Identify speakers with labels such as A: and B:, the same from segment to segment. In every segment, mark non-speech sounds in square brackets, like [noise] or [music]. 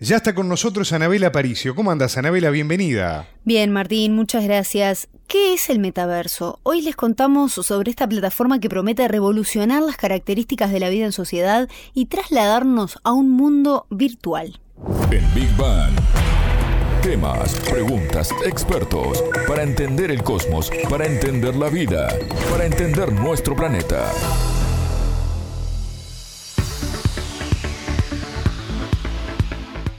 A: Ya está con nosotros Anabela Paricio. ¿Cómo andas, Anabela? Bienvenida.
B: Bien, Martín, muchas gracias. ¿Qué es el metaverso? Hoy les contamos sobre esta plataforma que promete revolucionar las características de la vida en sociedad y trasladarnos a un mundo virtual.
C: En Big Bang. Temas, preguntas, expertos, para entender el cosmos, para entender la vida, para entender nuestro planeta.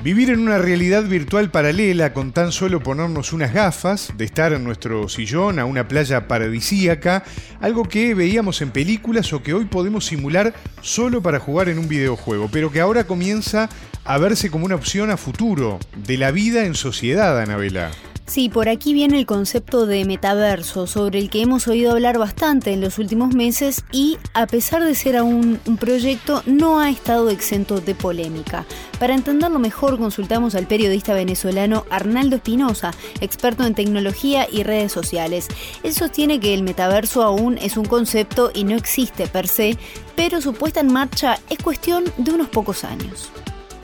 A: Vivir en una realidad virtual paralela con tan solo ponernos unas gafas, de estar en nuestro sillón a una playa paradisíaca, algo que veíamos en películas o que hoy podemos simular solo para jugar en un videojuego, pero que ahora comienza a verse como una opción a futuro de la vida en sociedad, Anabela.
B: Sí, por aquí viene el concepto de metaverso, sobre el que hemos oído hablar bastante en los últimos meses y, a pesar de ser aún un proyecto, no ha estado exento de polémica. Para entenderlo mejor, consultamos al periodista venezolano Arnaldo Espinosa, experto en tecnología y redes sociales. Él sostiene que el metaverso aún es un concepto y no existe per se, pero su puesta en marcha es cuestión de unos pocos años.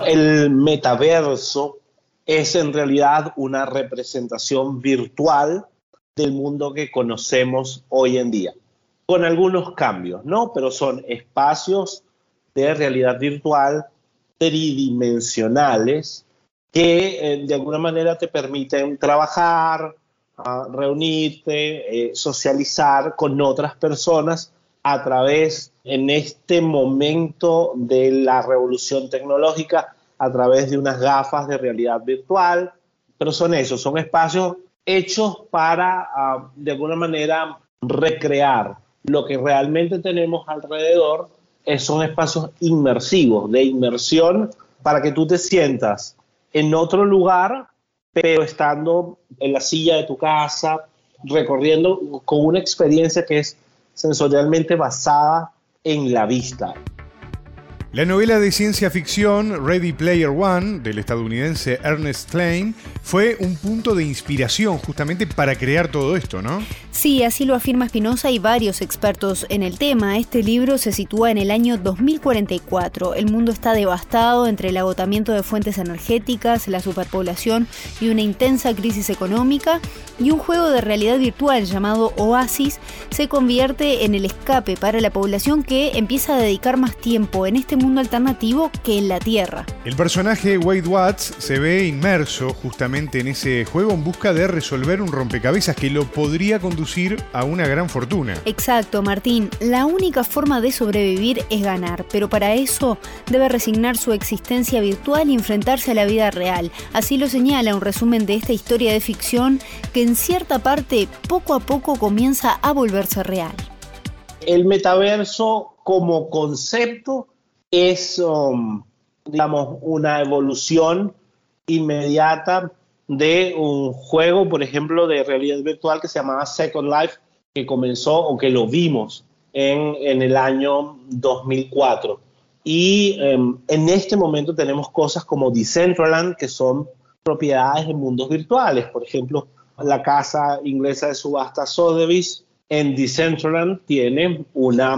D: El metaverso es en realidad una representación virtual del mundo que conocemos hoy en día, con algunos cambios, ¿no? Pero son espacios de realidad virtual tridimensionales que eh, de alguna manera te permiten trabajar, ah, reunirte, eh, socializar con otras personas a través, en este momento de la revolución tecnológica, a través de unas gafas de realidad virtual, pero son esos, son espacios hechos para, ah, de alguna manera, recrear lo que realmente tenemos alrededor, son espacios inmersivos, de inmersión, para que tú te sientas en otro lugar, pero estando en la silla de tu casa, recorriendo con una experiencia que es sensorialmente basada en la vista.
A: La novela de ciencia ficción Ready Player One del estadounidense Ernest Klein fue un punto de inspiración justamente para crear todo esto, ¿no?
B: Sí, así lo afirma Spinoza y varios expertos en el tema. Este libro se sitúa en el año 2044. El mundo está devastado entre el agotamiento de fuentes energéticas, la superpoblación y una intensa crisis económica. Y un juego de realidad virtual llamado Oasis se convierte en el escape para la población que empieza a dedicar más tiempo en este mundo mundo alternativo que en la Tierra.
A: El personaje Wade Watts se ve inmerso justamente en ese juego en busca de resolver un rompecabezas que lo podría conducir a una gran fortuna.
B: Exacto, Martín. La única forma de sobrevivir es ganar, pero para eso debe resignar su existencia virtual y enfrentarse a la vida real. Así lo señala un resumen de esta historia de ficción que en cierta parte poco a poco comienza a volverse real.
D: El metaverso como concepto es, um, digamos, una evolución inmediata de un juego, por ejemplo, de realidad virtual que se llamaba Second Life, que comenzó o que lo vimos en, en el año 2004. Y um, en este momento tenemos cosas como Decentraland, que son propiedades de mundos virtuales. Por ejemplo, la casa inglesa de subasta Sotheby's en Decentraland tiene una,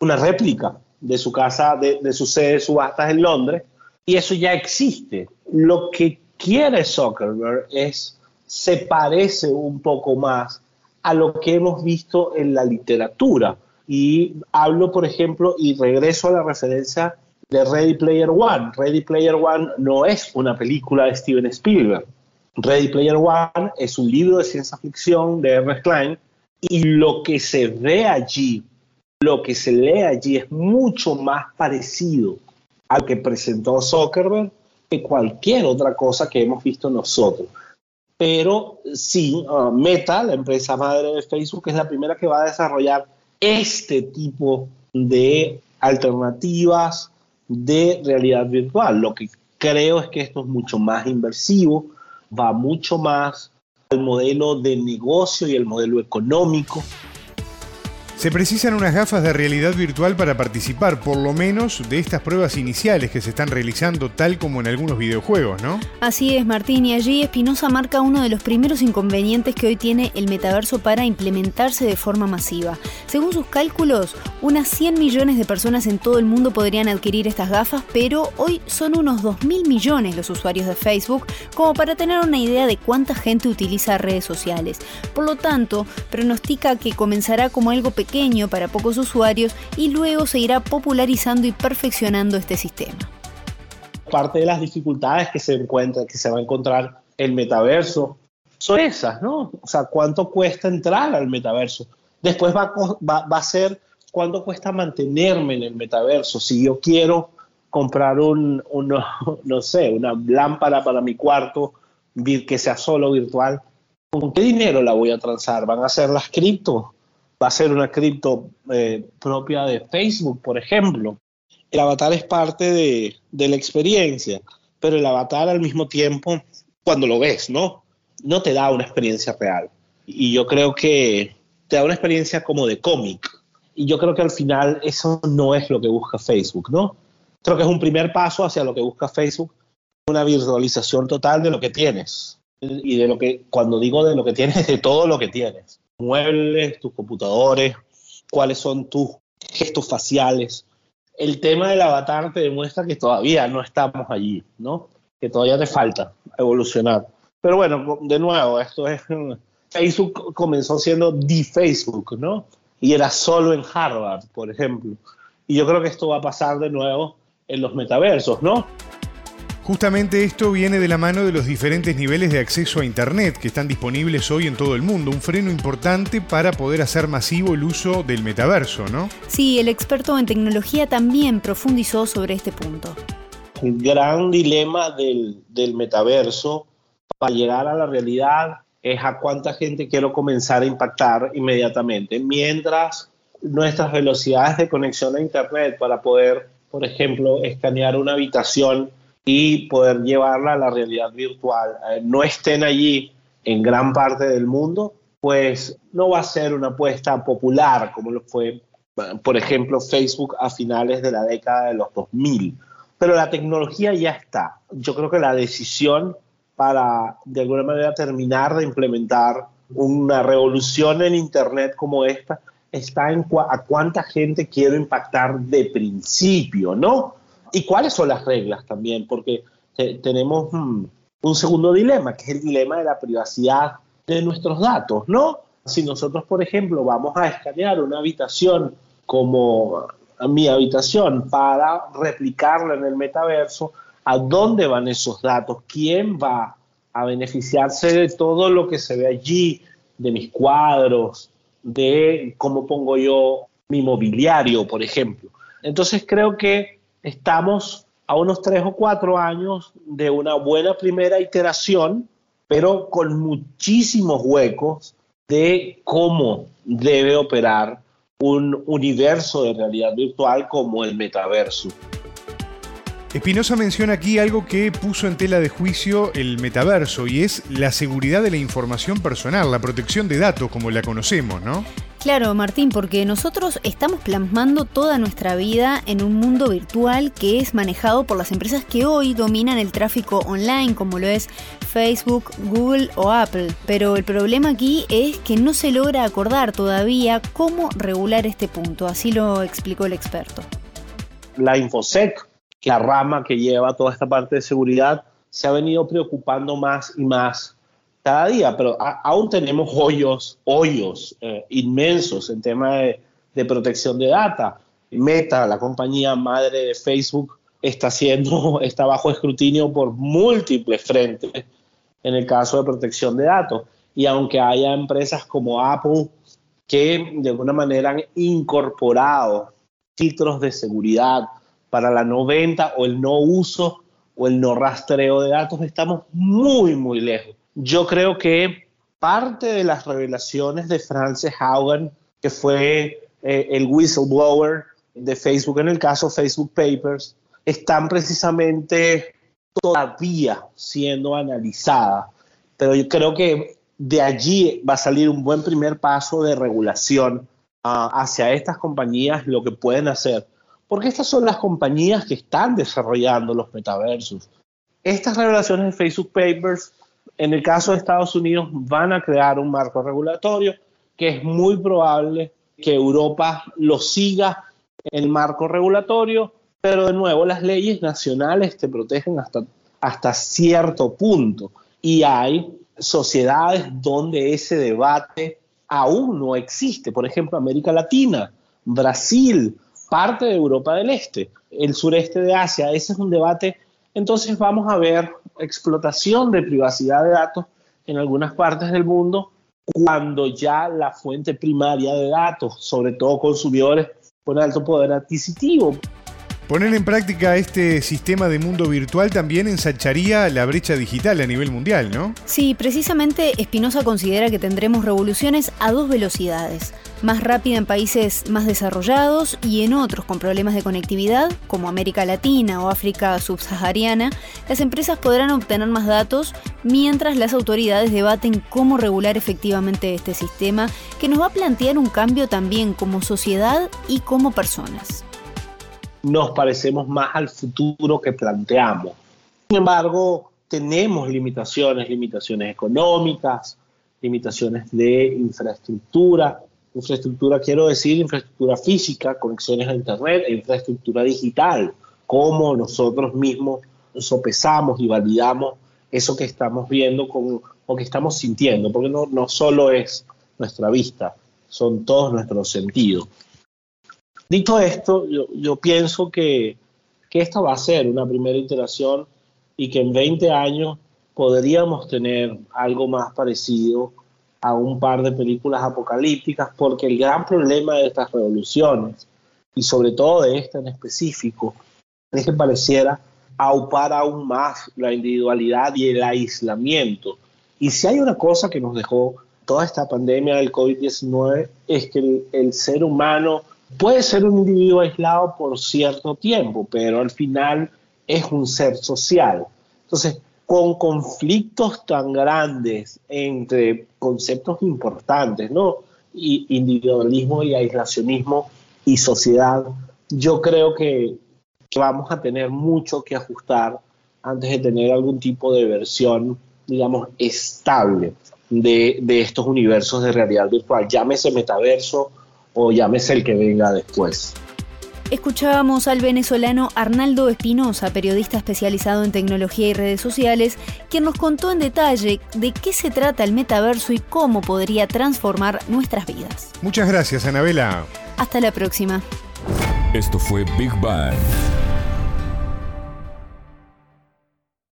D: una réplica de su casa, de, su sede de subastas en Londres, y eso ya existe. Lo que quiere Zuckerberg es, se parece un poco más a lo que hemos visto en la literatura. Y hablo, por ejemplo, y regreso a la referencia de Ready Player One. Ready Player One no es una película de Steven Spielberg. Ready Player One es un libro de ciencia ficción de R. Klein y lo que se ve allí lo que se lee allí es mucho más parecido al que presentó Zuckerberg que cualquier otra cosa que hemos visto nosotros. Pero sí, uh, Meta, la empresa madre de Facebook, es la primera que va a desarrollar este tipo de alternativas de realidad virtual. Lo que creo es que esto es mucho más inversivo, va mucho más al modelo de negocio y el modelo económico
A: Se precisan unas gafas de realidad virtual para participar, por lo menos, de estas pruebas iniciales que se están realizando, tal como en algunos videojuegos, ¿no?
B: Así es, Martín, y allí Espinosa marca uno de los primeros inconvenientes que hoy tiene el metaverso para implementarse de forma masiva. Según sus cálculos, unas 100 millones de personas en todo el mundo podrían adquirir estas gafas, pero hoy son unos 2 mil millones los usuarios de Facebook, como para tener una idea de cuánta gente utiliza redes sociales. Por lo tanto, pronostica que comenzará como algo pequeño pequeño para pocos usuarios y luego se irá popularizando y perfeccionando este sistema.
D: Parte de las dificultades que se encuentra, que se va a encontrar el metaverso, son esas, ¿no? O sea, ¿cuánto cuesta entrar al metaverso? Después va, va, va a ser cuánto cuesta mantenerme en el metaverso. Si yo quiero comprar un, un, [laughs] no sé, una lámpara para mi cuarto que sea solo virtual, ¿con qué dinero la voy a transar? ¿Van a ser las cripto? Va a ser una cripto eh, propia de Facebook, por ejemplo. El avatar es parte de, la experiencia, pero el avatar al mismo tiempo, cuando lo ves, ¿no? No te da una experiencia real. Y yo creo que te da una experiencia como de cómic. Y yo creo que al final eso no es lo que busca Facebook, ¿no? Creo que es un primer paso hacia lo que busca Facebook, una virtualización total de lo que tienes. Y de lo que, cuando digo de lo que tienes, de todo lo que tienes muebles, tus computadores, cuáles son tus gestos faciales. El tema del avatar te demuestra que todavía no estamos allí, ¿no? Que todavía te falta evolucionar. Pero bueno, de nuevo, esto es... [laughs] Facebook comenzó siendo de Facebook, ¿no? Y era solo en Harvard, por ejemplo. Y yo creo que esto va a pasar de nuevo en los metaversos, ¿no?
A: Justamente esto viene de la mano de los diferentes niveles de acceso a Internet que están disponibles hoy en todo el mundo, un freno importante para poder hacer masivo el uso del metaverso, ¿no?
B: Sí, el experto en tecnología también profundizó sobre este punto.
D: El gran dilema del, del metaverso para llegar a la realidad es a cuánta gente quiero comenzar a impactar inmediatamente, mientras nuestras velocidades de conexión a Internet para poder, por ejemplo, escanear una habitación y poder llevarla a la realidad virtual eh, no estén allí en gran parte del mundo, pues no va a ser una apuesta popular como lo fue, por ejemplo, Facebook a finales de la década de los 2000. Pero la tecnología ya está. Yo creo que la decisión para, de alguna manera, terminar de implementar una revolución en Internet como esta está en cuánta gente quiero impactar de principio, ¿no? ¿Y cuáles son las reglas también? Porque tenemos mm, un segundo dilema, que es el dilema de la privacidad de nuestros datos, ¿no? Si nosotros, por ejemplo, vamos a escanear una habitación como mi habitación para replicarla en el metaverso, ¿a dónde van esos datos? ¿Quién va a beneficiarse de todo lo que se ve allí, de mis cuadros, de cómo pongo yo mi mobiliario, por ejemplo? Entonces creo que estamos a unos tres o cuatro años de una buena primera iteración, pero con muchísimos huecos de cómo debe operar un universo de realidad virtual como el metaverso.
A: Espinosa menciona aquí algo que puso en tela de juicio el metaverso y es la seguridad de la información personal, la protección de datos como la conocemos, ¿no?
B: Claro, Martín, porque nosotros estamos plasmando toda nuestra vida en un mundo virtual que es manejado por las empresas que hoy dominan el tráfico online, como lo es Facebook, Google o Apple. Pero el problema aquí es que no se logra acordar todavía cómo regular este punto, así lo explicó el experto.
D: La InfoSec, la rama que lleva toda esta parte de seguridad, se ha venido preocupando más y más cada día, pero aún tenemos hoyos, hoyos eh, inmensos en tema de, de, protección de data. Meta, la compañía madre de Facebook, está siendo, [laughs] está bajo escrutinio por múltiples frentes en el caso de protección de datos. Y aunque haya empresas como Apple que de alguna manera han incorporado filtros de seguridad para la no venta o el no uso o el no rastreo de datos, estamos muy, muy lejos yo creo que parte de las revelaciones de Frances Haugen, que fue eh, el whistleblower de Facebook en el caso Facebook Papers, están precisamente todavía siendo analizadas. Pero yo creo que de allí va a salir un buen primer paso de regulación hacia estas compañías lo que pueden hacer. Porque estas son las compañías que están desarrollando los metaversos. Estas revelaciones de Facebook Papers, en el caso de Estados Unidos, van a crear un marco regulatorio que es muy probable que Europa lo siga el marco regulatorio, pero de nuevo las leyes nacionales te protegen hasta, hasta cierto punto. Y hay sociedades donde ese debate aún no existe. Por ejemplo, América Latina, Brasil, parte de Europa del Este, el sureste de Asia. Ese es un debate. Entonces vamos a ver explotación de privacidad de datos en algunas partes del mundo cuando ya la fuente primaria de datos, sobre todo consumidores con alto poder adquisitivo,
A: Poner en práctica este sistema de mundo virtual también ensancharía la brecha digital a nivel mundial, ¿no?
B: Sí, precisamente Espinosa considera que tendremos revoluciones a dos velocidades. Más rápida en países más desarrollados y en otros con problemas de conectividad, como América Latina o África subsahariana, las empresas podrán obtener más datos mientras las autoridades debaten cómo regular efectivamente este sistema que nos va a plantear un cambio también como sociedad y como personas
D: nos parecemos más al futuro que planteamos. Sin embargo, tenemos limitaciones, limitaciones económicas, limitaciones de infraestructura. Infraestructura, quiero decir, infraestructura física, conexiones a Internet, e infraestructura digital, cómo nosotros mismos sopesamos y validamos eso que estamos viendo con, o que estamos sintiendo, porque no, no solo es nuestra vista, son todos nuestros sentidos. Dicho esto, yo, pienso que, que, esta va a ser una primera iteración y que en 20 años podríamos tener algo más parecido a un par de películas apocalípticas, porque el gran problema de estas revoluciones, y sobre todo de esta en específico, es que pareciera aupar aún más la individualidad y el aislamiento. Y si hay una cosa que nos dejó toda esta pandemia del COVID-19, es que el, el ser humano Puede ser un individuo aislado por cierto tiempo, pero al final es un ser social. Entonces, con conflictos tan grandes entre conceptos importantes, ¿no? Y individualismo y aislacionismo y sociedad, yo creo que, vamos a tener mucho que ajustar antes de tener algún tipo de versión, digamos, estable de, de estos universos de realidad virtual. Llámese metaverso o llámese el que venga después.
B: Escuchábamos al venezolano Arnaldo Espinosa, periodista especializado en tecnología y redes sociales, quien nos contó en detalle de qué se trata el metaverso y cómo podría transformar nuestras vidas.
A: Muchas gracias, Anabela.
B: Hasta la próxima.
C: Esto fue Big Bang.